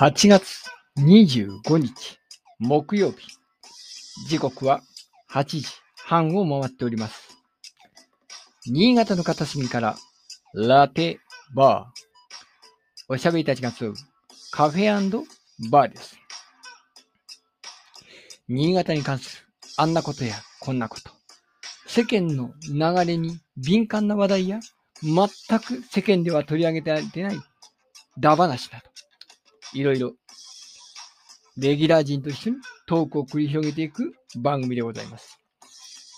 8月25日木曜日。時刻は8時半を回っております。新潟の片隅からラテバー。おしゃべりたちが集うカフェバーです。新潟に関するあんなことやこんなこと。世間の流れに敏感な話題や全く世間では取り上げてられてないダ話など。いろいろ、レギュラー陣と一緒にトークを繰り広げていく番組でございます。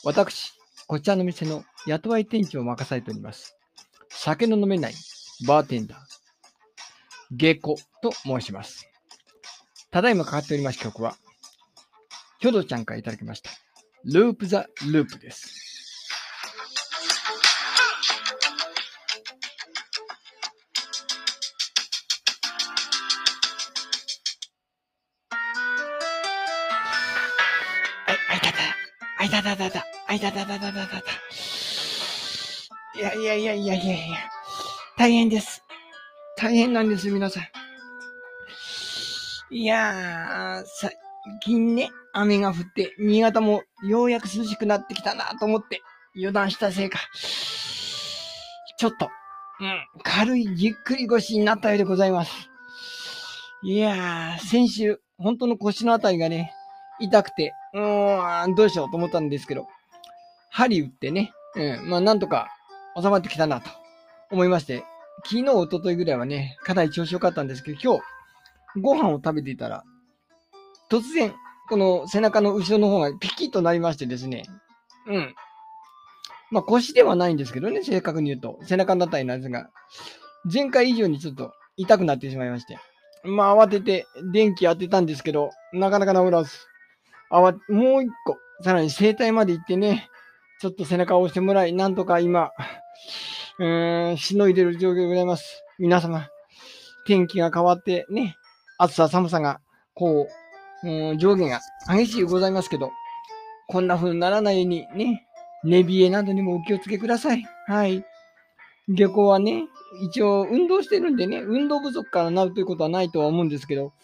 私、こちらの店の雇わい店長を任されております。酒の飲めないバーテンダー、ゲコと申します。ただいまかかっております曲は、ヒョドちゃんからいただきました。ループザループです。あいたたたた、あいたたたたたたた。いやいやいやいやいやいや、大変です。大変なんです、皆さん。いやー、最近ね、雨が降って、新潟もようやく涼しくなってきたなと思って、油断したせいか、ちょっと、うん、軽いぎっくり腰になったようでございます。いやー、先週、本当の腰のあたりがね、痛くて、うーん、どうしようと思ったんですけど、針打ってね、うん、まあなんとか収まってきたなと思いまして、昨日、一昨日ぐらいはね、かなり調子良かったんですけど、今日、ご飯を食べていたら、突然、この背中の後ろの方がピキッとなりましてですね、うん。まあ腰ではないんですけどね、正確に言うと、背中のあたりなんですが、前回以上にちょっと痛くなってしまいまして、まあ慌てて電気当てたんですけど、なかなか治らず、あわ、もう一個、さらに整体まで行ってね、ちょっと背中を押してもらい、なんとか今、うーん、しのいでる状況でございます。皆様、天気が変わってね、暑さ寒さが、こう、うん、上下が激しいございますけど、こんな風にならないようにね、寝冷えなどにもお気をつけください。はい。下校はね、一応運動してるんでね、運動不足からなるということはないとは思うんですけど、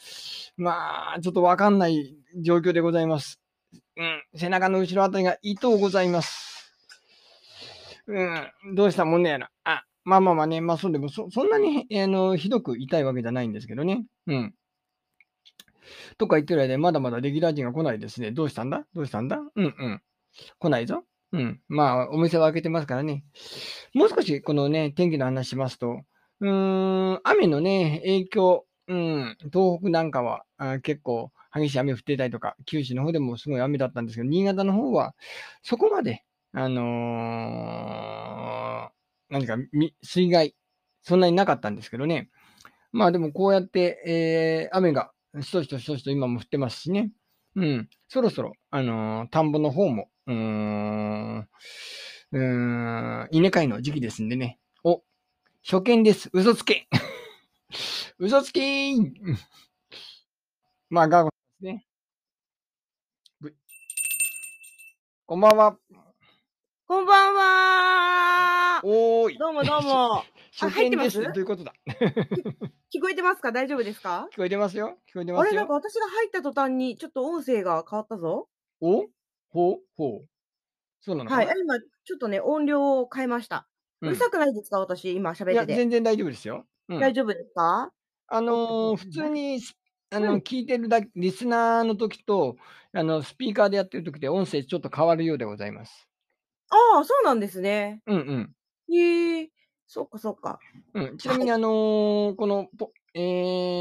まあ、ちょっとわかんない状況でございます。うん、背中の後ろあたりが痛うございます。うん、どうしたもんねやな。あ、まあまあまあね、まあそうでもそ、そんなに、あの、ひどく痛いわけじゃないんですけどね。うん。とか言ってる間にまだまだレギュラー陣が来ないですね。どうしたんだ？どうしたんだ？うんうん。来ないぞ。うん。まあ、お店は開けてますからね。もう少しこのね、天気の話しますと、うーん、雨のね、影響、うん、東北なんかはあ結構激しい雨降ってたりとか、九州の方でもすごい雨だったんですけど、新潟の方はそこまで、あのー何か水害、そんなになかったんですけどね。まあでもこうやって、えー雨がしとしとしとしと今も降ってますしね。うん。そろそろ、あのー田んぼの方も、うーん、うーん、稲刈りの時期ですんでね。お、初見です。嘘つけ 嘘つきーん まあ、ガーゴですね。ぶこんばんは。こんばんはおーい。どうもどうも。初見で入ってます？す。ということだ？聞こえてますか？大丈夫ですか？聞こえてますよ。聞こえてますよあれなんか。私が入った途端にちょっと音声が変わったぞ。お？ほ？うほ？う。そうなのかな、はい。あ今ちょっとね、音量を変えました。ううんるさくないですか？私今いや、喋ってて。全然大丈夫ですよ。うん大丈夫ですか？あのー普通にス、あの、うん聞いてるだけ、リスナーの時と、あの、スピーカーでやってる時で音声ちょっと変わるようでございます。ああ、そうなんですね。うんうん。へえ。そっかそっか。うん、ちなみに、あのーこのポ、え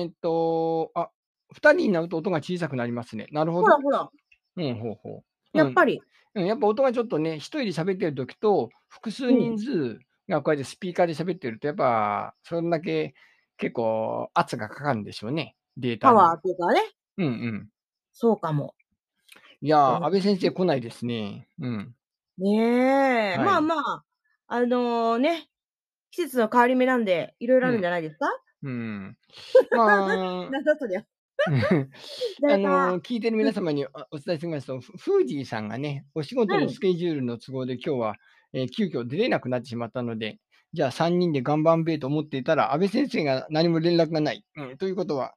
ーっと、あ、二人になると音が小さくなりますね。なるほどほら。ほら。うん、ほうほう。やっぱり。うん、やっぱ音がちょっとね、一人で喋ってる時と、複数人数がこうやってスピーカーで喋ってると、やっぱ、そんだけ結構圧がかかるんでしょうね。データに。パワーっていうかね。うんうん。そうかも。いやー、うん安倍先生来ないですね。うん。ねえ。はいまあまあ、あのね、季節の変わり目なんで、いろいろあるんじゃないですか、うん。まあ、なんだそりゃ。あ誰かのー聞いてる皆様におお伝えしますと、ふフージーさんがね、お仕事うんのスケジュールの都合で今日は、えー急遽出れなくなってしまったので、じゃあ3人で頑張んべえと思っていたら、安倍先生が何も連絡がない。うん、ということは、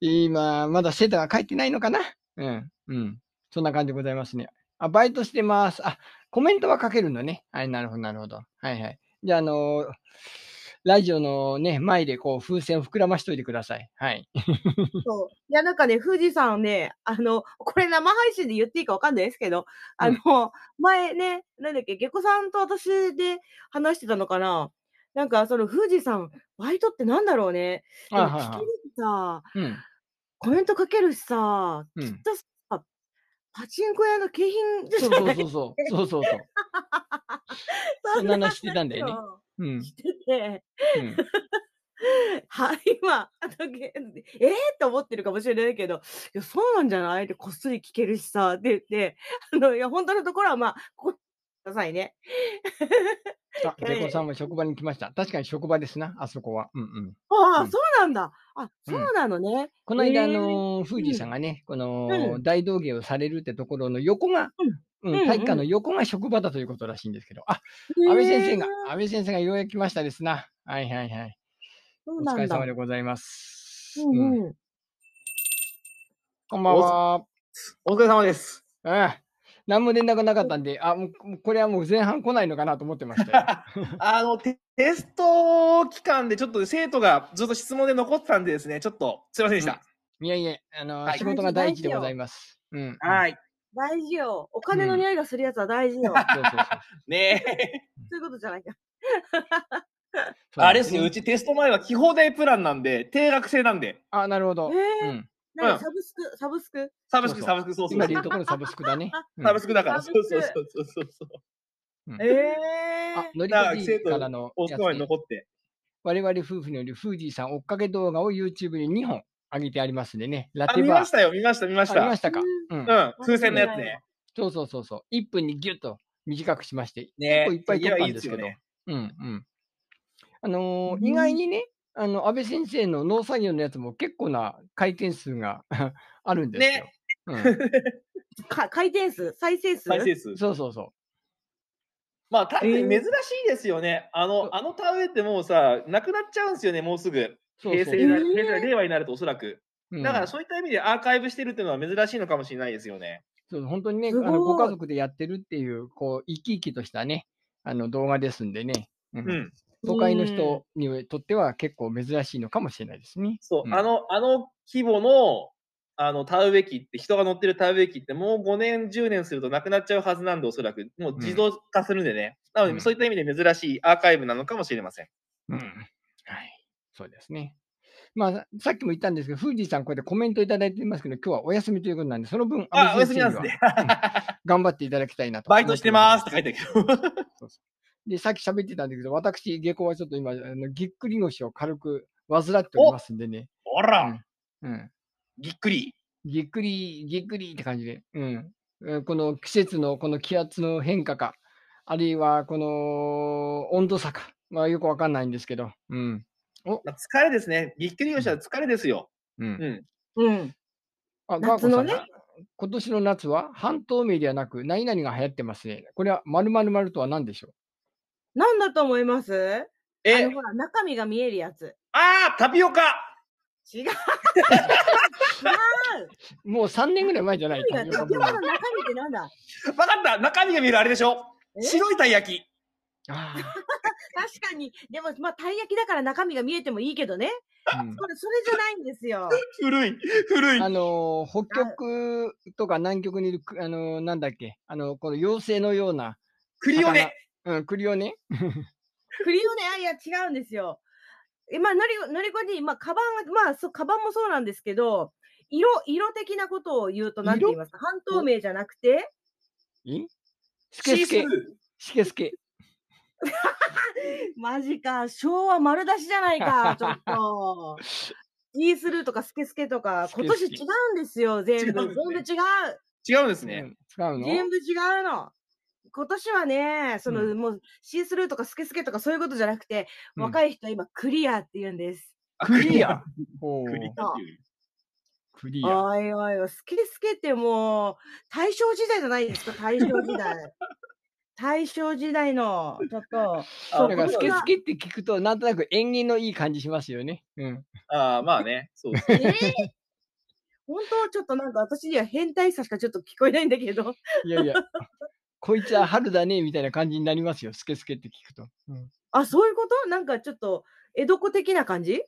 今、まだ生徒が帰ってないのかな？うん、うん。そんな感じでございますね。あ、バイトしてます。あ、コメントは書けるのね。はい、なるほど、なるほど。はいはい。じゃあ、あのーラジオのね、前でこう風船を膨らましといてください。はい。そう。いや、なんかね、富士山ね、あの、これ生配信で言っていいかわかんないですけど、あの、前ね、なんだっけ、下戸さんと私で話してたのかな？なんか、その富士山、バイトってなんだろうね？で聞けるしさ、うん。コメント書けるしさ、うんきっとさ、パチンコ屋の景品じそうそうそうそう。そうそうそう。そんな話してたんだよね。うん。してて、うん。はい、今、あのげえー、と思ってるかもしれないけど、いや、そうなんじゃない？ってこっそり聞けるしさ、って言って、あの、いや、本当のところは、まあ、ここ、くださいね。あ、ええデコさんも職場に来ました。確かに職場ですな、あそこは。うんうん。ああ、うんそうなんだ。あ、うんそうなのね。この間、あええのー、富士さんがね、このうん大道芸をされるってところの横が、うんうん、体育館の横が職場だということらしいんですけど、あ、安倍先生が安倍先生がようやく来ましたですな。はいはいはい。お疲れ。様でございます。ううんんうん。こんばんは。お疲れ様です。あ何も連絡なかったんで、あ、もうこれはもう前半来ないのかなと思ってましたよ。あのテ、テスト期間でちょっと生徒がずっと質問で残ってたんでですね、ちょっとすいませんでした。いやいや、あの、はい仕事が第一でございます。うん。はい。大事よ。お金の匂いがするやつは大事よ。そうそうそう。ね そういうことじゃないか。あれですね、うちテスト前は基本代プランなんで、定額制なんで、あ、なるほど。えサブスク、サブスク？サブスク、サブスク、そうそう今で言うところのサブスクだね。うんサブスクだから、そうサブスクそうそうそうそうそう。ええあ、のりだからこ D 生徒からのお世話に残って。我々夫婦によるフージーさん追っかけ動画を YouTube に2本上げてありますんでね。ラあ、テバー。見ましたよ、見ました、見ました。あ見ましたか。うん。うん、風船のやつね。そうそうそうそう。1分にギュッと短くしまして、ね結構いっぱい撮ったんいやいいですけど。よね。うんうん。あのーうん意外にね、あの、安倍先生の農作業のやつも結構な回転数が あるんですよ。ね か回転数再生数？再生数うん。。そうそうそまあ、確かにえー珍しいですよね。あの、あの田植えってもうさ、なくなっちゃうんですよね、もうすぐ。う。そうそう平成な、えー平成令和になるとおそらく。うんだからそういった意味でアーカイブしてるっていうのは珍しいのかもしれないですよね。そう本当にね、あのご家族でやってるっていう、こう、生き生きとしたね、あの動画ですんでね。うんうん。都会の人にとっては結構珍しいのかもしれないですね。そう、んあの、あの規模の、あの、田植え機って、人が乗ってる田植え機って、もう5年、10年するとなくなっちゃうはずなんで、おそらく。もう自動化するんでね。なので、うんそういった意味で珍しいアーカイブなのかもしれません。うん。はい。そうですね。まあ、さっきも言ったんですけど、フージーさん、こうやってコメントいただいてますけど、今日はお休みということなんで、その分、あ、お休みなんですはね。頑張っていただきたいなと。バイトしてますって書いてあるけど。で、さっき喋ってたんだけど、私、下校はちょっと今、あのぎっくり腰を軽く患っておりますんでね。ほら、うん。ぎっくり。ぎっくり、ぎっくりって感じで、うん。えーこの季節のこの気圧の変化か、あるいはこの温度差か、まあよくわかんないんですけど、うん。まあ疲れですね。ぎっくり腰は疲れですよ。う。うんん。うん。あ、夏のねガーコさん今年の夏は半透明ではなく、何々が流行ってますね。これは〇〇〇とは何でしょなんだと思います？あえの、ほら、中身が見えるやつ。あー、タピオカ違う。違う。うもう3年ぐらい前じゃない中身が、タピオカの中身ってなんだ？わかった中身が見えるあれでしょ？え？白いたい焼き。あ 確かに。でも、まあ、たい焼きだから中身が見えてもいいけどね。ーうんそれ、それじゃないんですよ。古い。古い。あのー北極とか南極にいるく、あのーなんだっけ、あのこの妖精のような、クリオネ。うん、栗をね、クリオネ、あ、いや、違うんですよ。え、まあ、のり、のりこに、まあ、カバンは、まあ、そう、カバンもそうなんですけど、色、色的なことを言うと、なんて言いますか？半透明じゃなくて、いスケスケ。スケスケ。マジか、昭和丸出しじゃないか、ちょっと。イースルーとかスケスケとか、今年違うんですよ、全部。全部違う。違うんですね。全部違うの。今年はね、その、うもう、シースルーとかスケスケとかそういうことじゃなくて、うん若い人は今、クリアって言うんです。クリア？クリア。クリア。おいおいおい、スケスケってもう、大正時代じゃないですか、大正時代。大正時代の、ちょっと、あそう、だから、スケスケって聞くと、なんとなく縁起のいい感じしますよね。うん。ああ、まあね、そうですね。ええ本当ちょっとなんか私には変態さしかちょっと聞こえないんだけど。いやいや、こいつは春だね、みたいな感じになりますよ。スケスケって聞くと。うん。あ、そういうこと？なんかちょっと、江戸っ子的な感じ？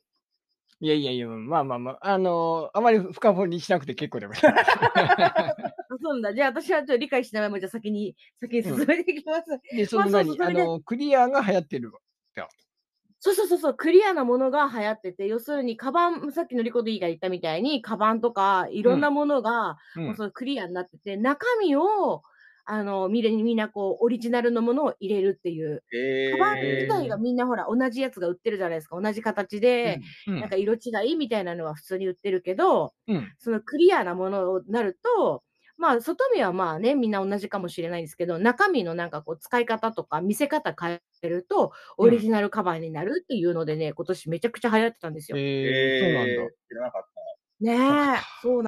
いやいやいや、まあまあまあ、あのあまり深掘りしなくて結構でございます。あ、そうなんだ。じゃあ私はちょっと理解しないまま、じゃあ先に、先に進めていきます。で、そまあの何、そうそうそれであの、クリアが流行ってる。そうそうそうそう、クリアなものが流行ってて、要するにカバン、さっきのリコディが言ったみたいに、カバンとかいろんなものが、うん。もうそのクリアになってて、中身を、あの、みんなみんなこう、オリジナルのものを入れるっていう。えカバン自体えがみんなほら、同じやつが売ってるじゃないですか。同じ形で、うんなんか色違いみたいなのは普通に売ってるけど、うん。そのクリアなものになると、まあ、外見はまあね、みんな同じかもしれないんですけど、中身のなんかこう、使い方とか見せ方変えると、オリジナルカバンになるっていうのでね、今年めちゃくちゃ流行ってたんですよ。えー、そうなんだ。知らなかっねえ、そうなん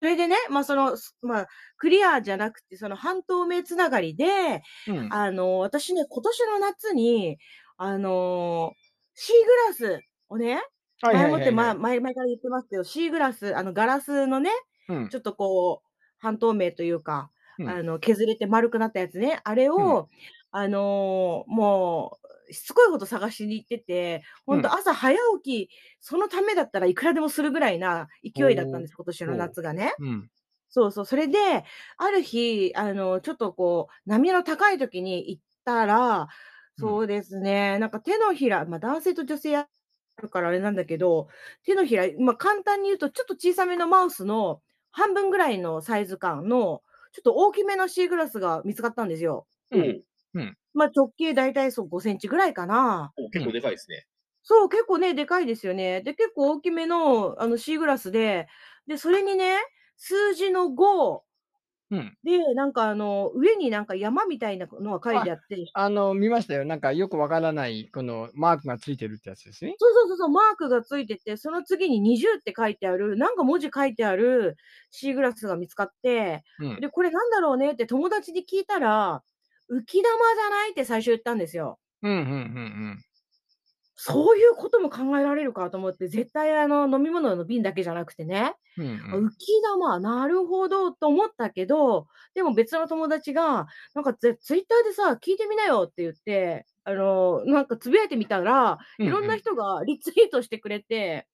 それでね、まあその、すまあ、クリアじゃなくて、その半透明つながりで、うん。あの、私ね、今年の夏に、あのシーグラスをね、前もって、ま。前々から言ってますけど、シーグラス、あの、ガラスのね、うんち。ょっとこう、半透明というか、うんあの、削れて丸くなったやつね、あれを、あの、もう、しつこいほど探しに行ってて、ほんうんと朝早起き、そのためだったらいくらでもするぐらいな勢いだったんです、今年の夏がね。うん。そうそう。それで、ある日、あの、ちょっとこう、波の高い時に行ったら、うんそうですね、なんか手のひら、まあ、男性と女性あるからあれなんだけど、手のひら、まあ、簡単に言うと、ちょっと小さめのマウスの半分ぐらいのサイズ感の、ちょっと大きめのシーグラスが見つかったんですよ。た。うんおまあ、直径大体そう5センチぐらいかな。お結構でかいですね。そう、結構ね、でかいですよね。で、結構大きめの、あの、シーグラスで、で、それにね、数字の5、うん。で、なんかあの、上になんか山みたいなのが書いてあって、あの、見ましたよ。なんかよくわからない、このマークがついてるってやつですね。そうそうそうそう、マークがついてて、その次に20って書いてある、なんか文字書いてあるシーグラスが見つかって、うん。で、これなんだろうねって友達に聞いたら、浮き玉じゃないって最初言ったんですよ。うん、うん、うん、そういうことも考えられるかと思って、絶対あの、飲み物の瓶だけじゃなくてね、うん。うんあ浮き玉、なるほどと思ったけど、でも別の友達が、なんかツツイッターでさ、聞いてみなよって言って、あの、なんかつぶやいてみたら、うんいろんな人がリツイートしてくれて、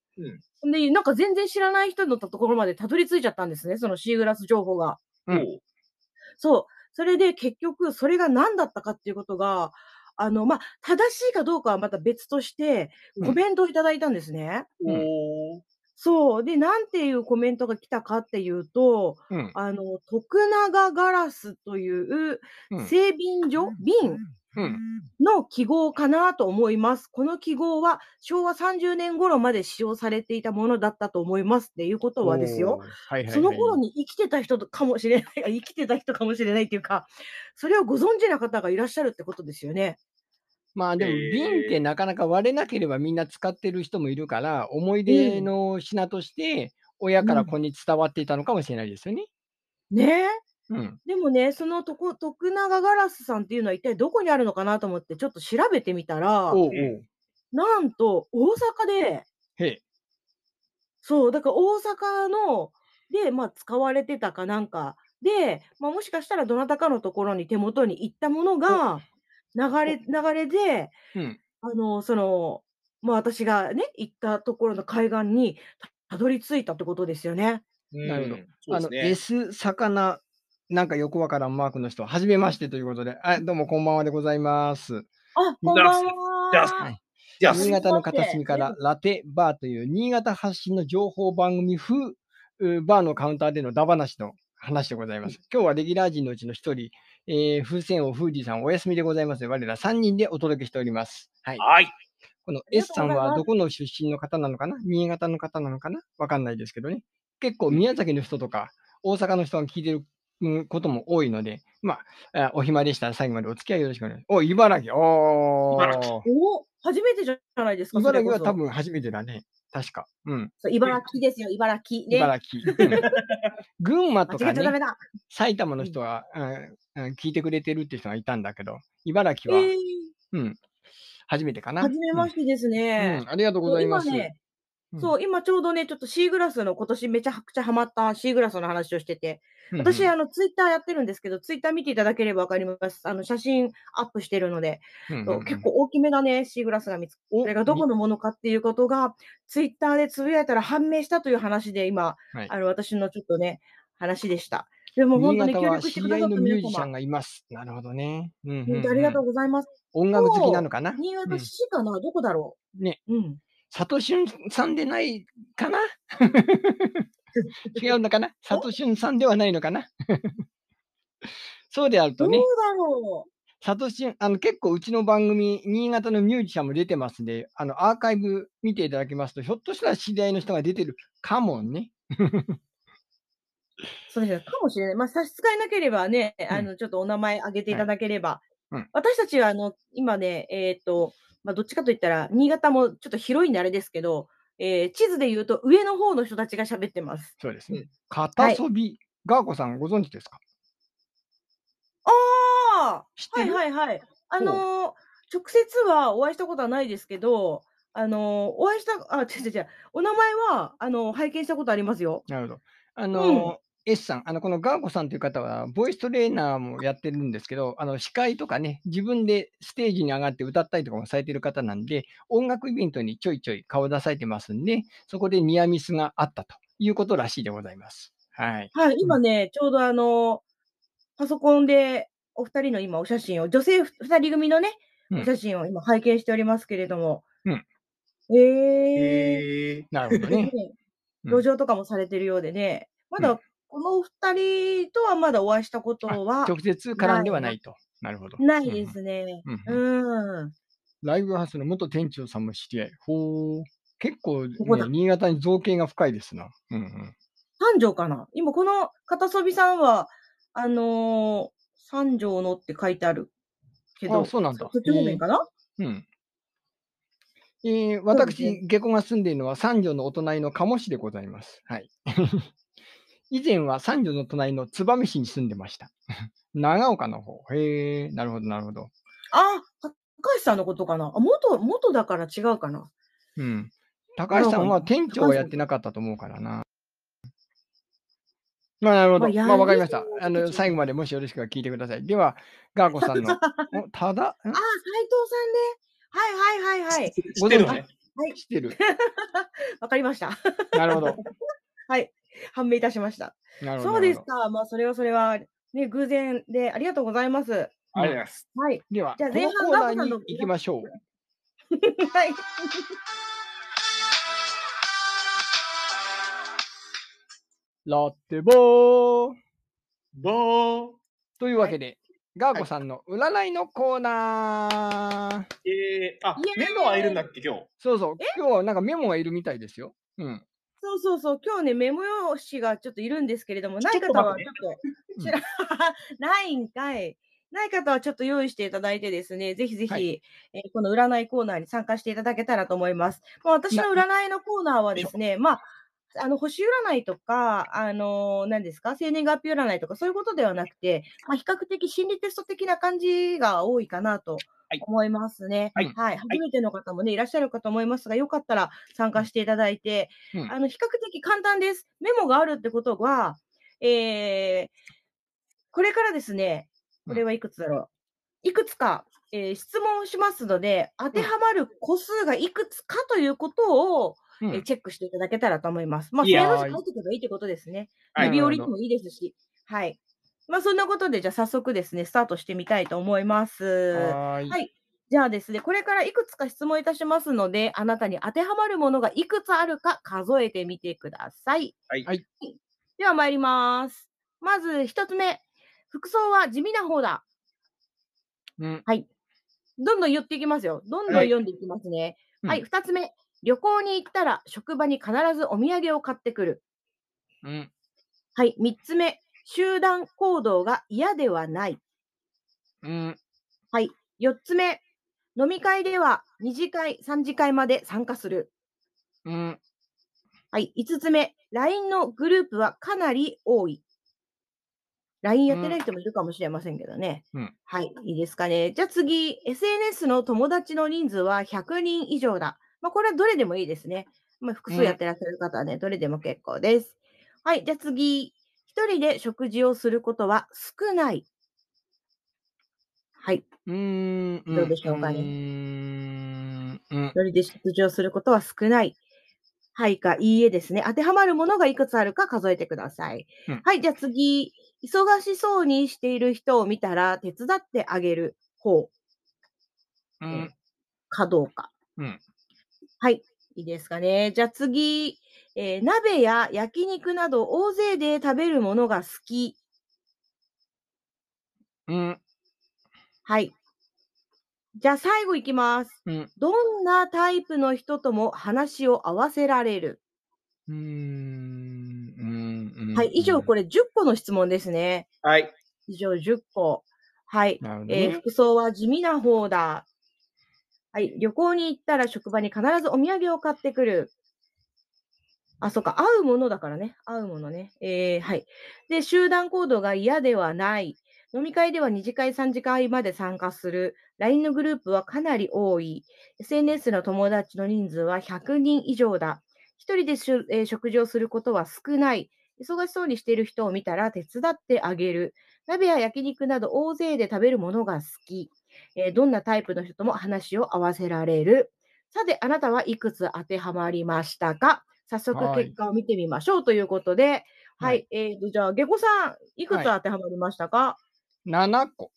うん。で、なんか全然知らない人のところまでたどり着いちゃったんですね、そのシーグラス情報が。うんそう。それで結局、それが何だったかっていうことが、あの、まあ、正しいかどうかはまた別として、うんコメントをいただいたんですね。うんそう。で、なんていうコメントが来たかっていうと、うん。あの、徳永ガラスといううん。製瓶所、瓶うん。の記号かなと思います。この記号は昭和30年頃まで使用されていたものだったと思いますっていうことはですよ。はいはい、はい。その頃に生きてた人とかもしれない、あ生きてた人かもしれないっていうか、それをご存知な方がいらっしゃるってことですよね。まあでも瓶ってなかなか割れなければみんな使ってる人もいるから、思い出の品として親から子に伝わっていたのかもしれないですよね。ねえ。うん。でもね、そのとこ徳永ガラスさんっていうのは一体どこにあるのかなと思ってちょっと調べてみたら、おうおう。なんと大阪で、へえ。そう、だから大阪の、で、まあ使われてたかなんかで、まあもしかしたらどなたかのところに手元に行ったものが、流れ、流れで、うん。あの、その、まあ私がね、行ったところの海岸にたたどり着いたってことですよね。なるほどあの。S 魚、なんかよくわからんマークの人、はじめましてということで、あどうもこんばんはでございます。あ、こんばんは。新潟の片隅からラテバーという新潟発信の情報番組風うバーのカウンターでのダ話の話でございます。今日はレギュラー陣のうちの一人、えー、風船王フージーさんお休みでございます我ら3人でお届けしております。はい。はい。この S さんはどこの出身の方なのかな？新潟の方なのかな？わかんないですけどね。結構宮崎の人とか大阪の人が聞いてるうんことも多いので、まあ、あお暇でしたら最後までお付き合いよろしくお願いします。お、茨城。お。お初めてじゃないですか、そ茨。城は多分初めてだね。確か。うん。そう茨城ですよ、茨城。ね。茨城。うん 群馬とかね。埼玉の人は、うんうん聞いてくれてるって人がいたんだけど、茨城は、えー、うん、初めてかな。初めましてですうんねうん。ありがとうございます。今ね、うんそう、今ちょうどね、ちょっとシーグラスの今年めちゃくちゃハマったシーグラスの話をしてて、うんうん私、あの、ツイッターやってるんですけど、ツイッター見ていただければわかります。あの、写真アップしてるので、うんうんうんそう結構大きめだね、シーグラスが見つかおそれがどこのものかっていうことが、ツイッターでつぶやいたら判明したという話で、今、はいあの、私のちょっとね、話でした。でも本当に協力してくださり合いのミュった皆様、ージシャンがいます。なるほどね。うんうんありがとうございます。音楽好きなのかな？新潟うん市かな、どこだろね、う。うん。佐藤俊さんでないかな？違うのかな？佐藤俊さんではないのかな？そうであるどうだとね、ろう。佐藤俊、あの結構うちの番組、新潟のミュージシャンも出てますんで、あのアーカイブ見ていただきますと、ひょっとしたら知り合いの人が出てるかもね。そうですね、かもしれない。まあ、差し支えなければね、うん。あの、ちょっとお名前挙げていただければ。うん。私たちは、あの、今ね、えっ、と、まあ、どっちかといったら、新潟もちょっと広いんであれですけど、えー地図で言うと上の方の人たちが喋ってます。そうですねうん。片そび、ガーコさんご存知ですか？ああはいはいはい。あのー直接はお会いしたことはないですけど、あのーお会いした、あ、違う違う違う、お名前は、あの拝見したことありますよ。なるほど。あの、S さん、あの、このガーコさんという方は、ボイストレーナーもやってるんですけど、あの、司会とかね、自分でステージに上がって歌ったりとかもされてる方なんで、音楽イベントにちょいちょい顔出されてますんで、そこでニアミスがあったということらしいでございます。はい。はい、今ね、ちょうどあの、パソコンでお二人の今お写真を、女性ふ二人組のね、うんお写真を今拝見しておりますけれども。うんえー。えなるほどね。うん路上とかもされてるようでね、まうだこのお二人とはまだお会いしたことは直接絡んではないと。なるほど。ないですね。うんううんん。ライブハウスの元店長さんも知り合い。ほう。結構、ねここだ、新潟に造形が深いですな。うんうん。三条かな今この片そびさんは、あのー三条のって書いてあるけど、あそうなんだそっち方面かな、うん。えー、そうです私、ね下戸が住んでいるのは三条のお隣の鴨市でございます。はい。以前は三条の隣の燕市に住んでました。長岡の方。へえ、なるほど、なるほど。あ、高橋さんのことかな？あ元、元だから違うかな？うん。高橋さんは店長はやってなかったと思うからな。まあ、なるほど。まあやまあ、わかりました。あの、最後までもしよろしくは聞いてください。では、ガーコさんの、おただ、ん？あ、斉藤さんね。はいはいはいはい。知ってるのね。知ってる。わかりました。なるほど。はい。判明いたしました。なるほど。そうですか。まあ、それはそれは、ね、偶然でありがとうございます。ありがとうございます。はい。どでは、じゃあ前半コーナガーコさんの行きましょう。はい。ラッテボーどうというわけで、ガーコさんの占いのコーナー。えー、あイエーイ、メモはいるんだっけ、今日？そうそう、今日はなんかメモがいるみたいですよ。うん。そうそうそう。今日ね、メモ用紙がちょっといるんですけれども、ない方はちょっと、知ら、ないんかい。ない方はちょっと用意していただいてですね、ぜひぜひ、はいえーこの占いコーナーに参加していただけたらと思います。まあ、私の占いのコーナーはですね、まあ、あの、星占いとか、あのー何ですか、生年月日占いとか、そういうことではなくて、まあ、比較的心理テスト的な感じが多いかなとはい思いますね。はいはい。初めての方もね、いらっしゃるかと思いますが、よかったら参加していただいて、うんあの、比較的簡単です。メモがあるってことは、えー、これからですね、これはいくつだろう。いくつか、えー質問をしますので、当てはまる個数がいくつかということを、うんえーチェックしていただけたらと思います。まあ、いやー正の字書いておけばいいってことですね。はい指折りでもいいですし。はい。まあ、そんなことで、じゃあ早速ですね、スタートしてみたいと思います。は。はいじゃあですね、これからいくつか質問いたしますので、あなたに当てはまるものがいくつあるか数えてみてください。はいはいでは参ります。まず一つ目、服装は地味な方だ。うん。どんどん言っていきますよ。どんどんはい読んでいきますね。うんはい、二つ目、旅行に行ったら職場に必ずお土産を買ってくる。うん。はい、三つ目、集団行動が嫌ではない。うん。四つ目、飲み会では2次会、3次会まで参加する。うん。はい。5つ目、LINE のグループはかなり多い。LINE やってない人もいるかもしれませんけどね。うんはい。いいですかね。じゃあ次、SNS の友達の人数は100人以上だ。まあ、これはどれでもいいですね。まあ、複数やってらっしゃる方はね、どれでも結構です。はい。じゃあ次、一人で食事をすることは少ない。はい。うーん。どうでしょうかね。一人で食事をすることは少ない。はいか、いいえですね。当てはまるものがいくつあるか数えてください。うんはい、じゃあ次、忙しそうにしている人を見たら手伝ってあげる方うん。かどうか。うん。はい、いいですかね。じゃあ次、えー鍋や焼肉など大勢で食べるものが好き。うん。はい。じゃあ最後いきます。うん。どんなタイプの人とも話を合わせられる？うーん。うん。はい、以上これ。れ10個の質問ですね。はい。以上10個。はい。なるほどね。えー服装は地味な方だ。はい。旅行に行ったら職場に必ずお土産を買ってくる。あ、そっか。合うものだからね。合うものね。えーはい。で、集団行動が嫌ではない。飲み会では2次会、3次会まで参加する。LINE のグループはかなり多い。SNS の友達の人数は100人以上だ。一人でしゅ、えー食事をすることは少ない。忙しそうにしている人を見たら手伝ってあげる。鍋や焼肉など大勢で食べるものが好き。えーどんなタイプの人とも話を合わせられる。さて、あなたはいくつ当てはまりましたか？早速はい結果を見てみましょうということで、はい。はいえーと、じゃあ、下戸さん、いくつ当てはまりましたか、7個。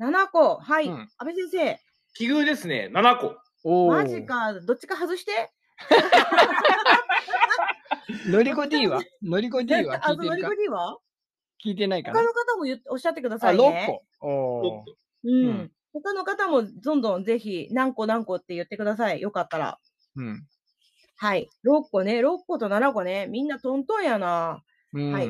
?7 個。はい。うん安倍先生、奇遇ですね。7個。おマジ。か。どっちか外して。のりこ D は？のりこ D は あ、聞いてるか？聞いてないかな？他の方も言っおっしゃってくだあ、さいね。6個。おーうん。うん他の方もどんどんぜひ何個何個って言ってください。よかったら。うん。はい。6個ね。6個と7個ね。みんなトントンやな。うん。はい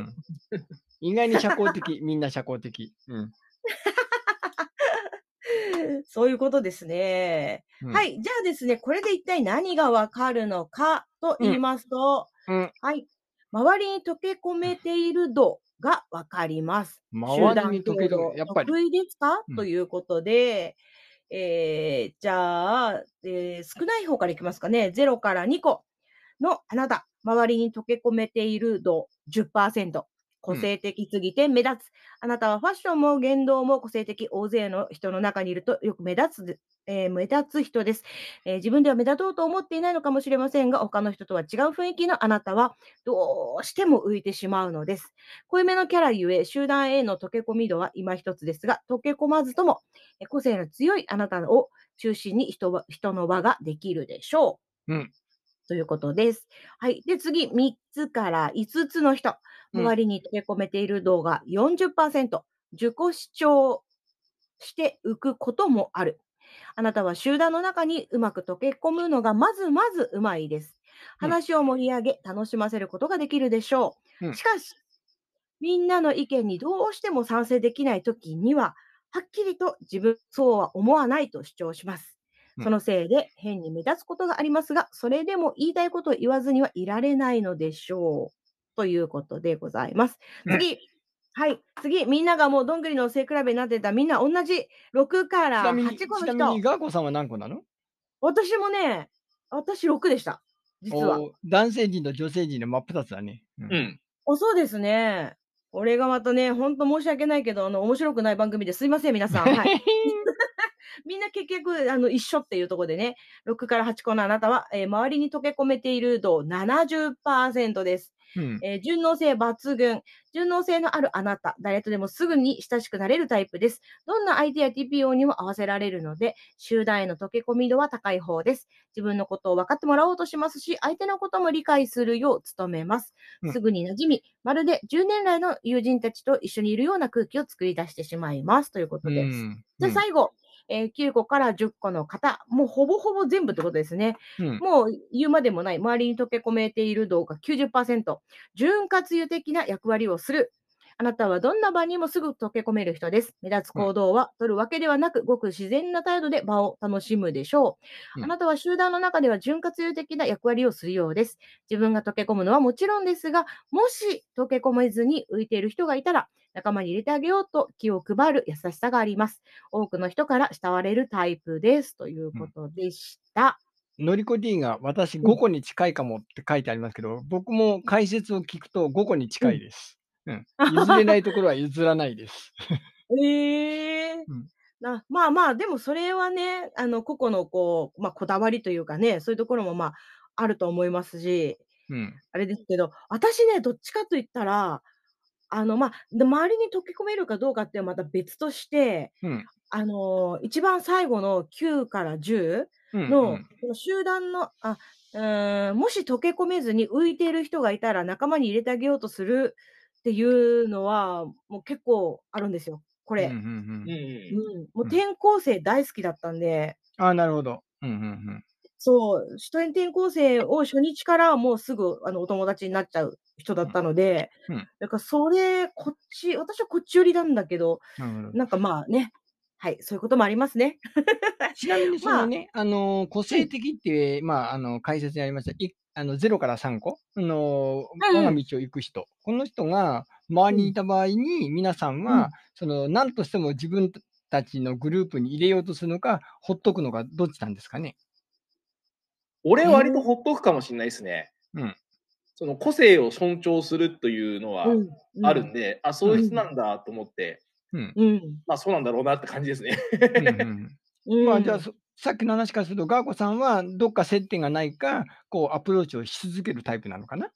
意外に社交的。みんな社交的。うん。そういうことですね。うんはい。じゃあですね、これで一体何がわかるのかと言いますと、うん。はい。周りに溶け込めている度がわかります。周りに溶け込む。やっぱり。得意ですか、うんということで、えー、じゃあ、えー少ない方からいきますかね。0から2個のあなた、周りに溶け込めている度10%。個性的すぎて目立つ。あなたはファッションも言動も個性的、大勢の人の中にいるとよく目立つ、えー目立つ人です、えー自分では目立とうと思っていないのかもしれませんが、他の人とは違う雰囲気のあなたはどうしても浮いてしまうのです。濃いめのキャラゆえ、集団への溶け込み度は今一つですが、溶け込まずとも、え個性の強いあなたを中心に人は人の輪ができるでしょう。うんということです。はい。で、次、3つから5つの人。うん周りに溶け込めている動画40%。自己主張して浮くこともある。あなたは集団の中にうまく溶け込むのがまずまずうまいです。うん話を盛り上げ、楽しませることができるでしょう。うんしかし、みんなの意見にどうしても賛成できないときには、はっきりと自分、そうは思わないと主張します。うんそのせいで変に目立つことがありますが、それでも言いたいことを言わずにはいられないのでしょう。ということでございます。うん次。はい。次、みんながもうどんぐりの背比べになってたみんな同じ6からちなみに、8個ちなみに、の人。ガーコさんは何個なの？私もね、私6でした。実は。男性陣と女性陣の真っ二つだね。うう。ん。おそうですね。これがまたね、本当申し訳ないけど、あの、面白くない番組ですいません、皆さん。はい。みんな結局、あの、一緒っていうところでね、6から8個のあなたは、えー周りに溶け込めている度70%です。うん。えー順応性抜群。順応性のあるあなた、誰とでもすぐに親しくなれるタイプです。どんな相手や TPO にも合わせられるので、集団への溶け込み度は高い方です。自分のことを分かってもらおうとしますし、相手のことも理解するよう努めますう。んすぐに馴染み、まるで10年来の友人たちと一緒にいるような空気を作り出してしまいます。ということうです。ん。じゃあ最後、えー9個から10個の方、もうほぼほぼ全部ってことですね。うん。もう言うまでもない、周りに溶け込めている動画90%、潤滑油的な役割をする。あなたはどんな場にもすぐ溶け込める人です。目立つ行動は取るわけではなく、ごく自然な態度で場を楽しむでしょう。うんあなたは集団の中では潤滑油的な役割をするようです。自分が溶け込むのはもちろんですが、もし溶け込めずに浮いている人がいたら、仲間に入れてあげようと気を配る優しさがあります。多くの人から慕われるタイプです。ということでした。のりこ D が私ん5個に近いかもって書いてありますけど、僕も解説を聞くと5個に近いです。うん。譲れないところは譲らないです。ええうんなまあまあ、でもそれはね、あの、個々のこう、まあ、こだわりというかね、そういうところもまあ、あると思いますし、うん。あれですけど、私ね、どっちかと言ったら、あの、まあ、で周りに溶け込めるかどうかってまた別として、うん。あの、一番最後の9から10うん。の、うんこの集団の、あ、うーん、もし溶け込めずに浮いている人がいたら仲間に入れてあげようとするっていうのは、もう結構あるんですよ、これ。うんうんうんうんうんうん、もううん転校生大好きだったんで、ああ、なるほど。うんうんそう、転転校生を初日からもうすぐあのお友達になっちゃう人だったので、うんだからそれ、こっち、私はこっち寄りなんだけど、うん。なるほど。なんかまあね、はい、そういうこともありますね。ちなみにそまあのね、あのー個性的って、まあ、あの、解説にありました。いあの0から3個、あのーうん我が道を行く人。この人が周りにいた場合に、皆さんうんは、その、何としても自分たちのグループに入れようとするのか、ほっとくのか、どっちなんですかね？俺は割とほっとくかもしれないですね。うん。その個性を尊重するというのはうん、あるんで、あ、そういう人なんだと思って、うん。うん。まあそうなんだろうなって感じですね。うんうんうん。まあ、じゃあ、そさっきの話からすると、ガーコさんはどっか接点がないか、こう、アプローチをし続けるタイプなのかな？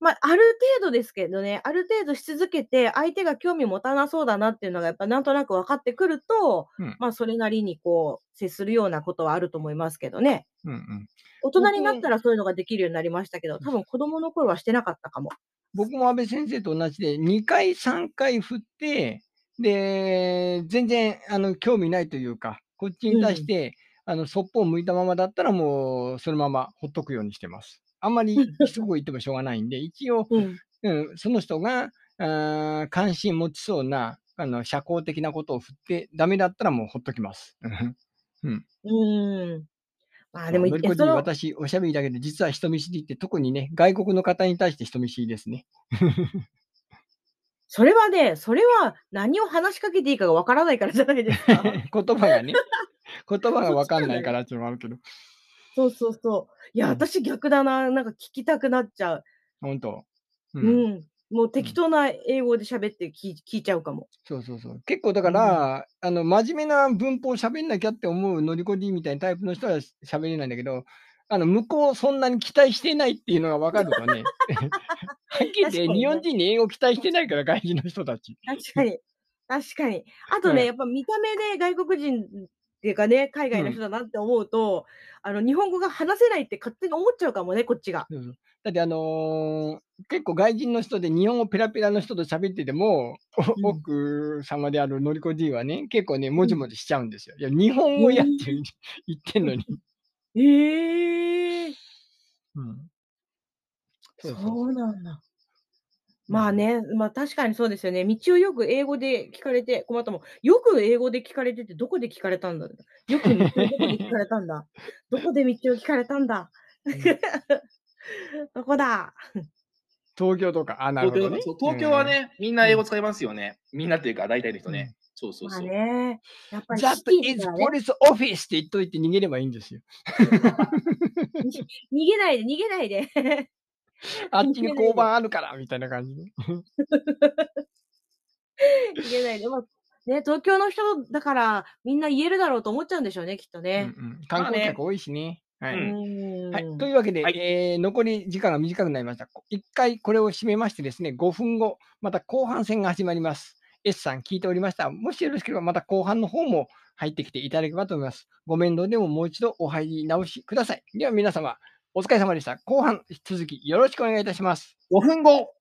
まあ、ある程度ですけどね、ある程度し続けて、相手が興味持たなそうだなっていうのが、やっぱなんとなく分かってくると、うんまあ、それなりにこう、接するようなことはあると思いますけどね。うんうん。大人になったらそういうのができるようになりましたけど、多分子供の頃はしてなかったかも。僕も安倍先生と同じで、2回、3回振って、で、全然、あの、興味ないというか、こっちに対して、あの、そっぽを向いたままだったら、もう、そのままほっとくようにしてます。あんまりしつこく言ってもしょうがないんで、一応、うん。うん、その人が、あー関心持ちそうな、あの、社交的なことを振って、ダメだったらもうほっときます。うん。うん。まあでも、のりこじ私、おしゃべりだけど、実は人見知りって、特にね、外国の方に対して人見知りですね。それはね、それは何を話しかけていいかがわからないからじゃないですか。言葉がね、言葉がわかんないからっていうのもあるけど、そうそうそう。いや、うん私逆だな。なんか聞きたくなっちゃう。本当？ううんん。もう適当な英語で喋って聞い聞いちゃうかも。そうそうそう。結構だから、あの、真面目な文法を喋んなきゃって思うのりこ D みたいなタイプの人は喋れないんだけど、あの、向こうそんなに期待してないっていうのがわかるとね、はっきり言っかにね日本人に英語期待してないから、外人の人たち。確かに。確かに。あとね、うんやっぱ見た目で外国人っていうかね、海外の人だなって思うと、あの、日本語が話せないって勝手に思っちゃうかもね、こっちが。そうそうだってあのー結構外人の人で日本語ペラペラの人と喋ってても、奥様であるのりこ D はね、結構ね、もじもじしちゃうんですよ。いや、日本語やって言ってんのに。え えー、うん。そそうそううなんだ。まあね、まあ確かにそうですよね。道をよく英語で聞かれて困ったもん。よく英語で聞かれてて、どこで聞かれたんだよく道をどこで聞かれたんだ どこで道を聞かれたんだ どこだ？東京とか、あ、なるほど、ね。東京そう東京はね、みんな英語使いますよね。みんなっていうか、大体の人うんね。そうそうまあそう。ね、やっぱうん、り That シティ is だからね police office って言っといて逃げればいいんですよ。逃げないで、逃げないで。あっちに交番あるから、みたいな感じで。逃げないで。まあね、東京の人だからみんな言えるだろうと思っちゃうんでしょうね、きっとうんね。うん、観光客多いしね。はい。とういうわけで、はいえー残り時間が短くなりました。一回これを締めましてですね、5分後、また後半戦が始まります。S さん聞いておりました。もしよろしければ、また後半の方も入ってきていただければと思います。ご面倒でももう一度お入り直しください。では皆様、お疲れ様でした。後半、引き続きよろしくお願いいたします。5分後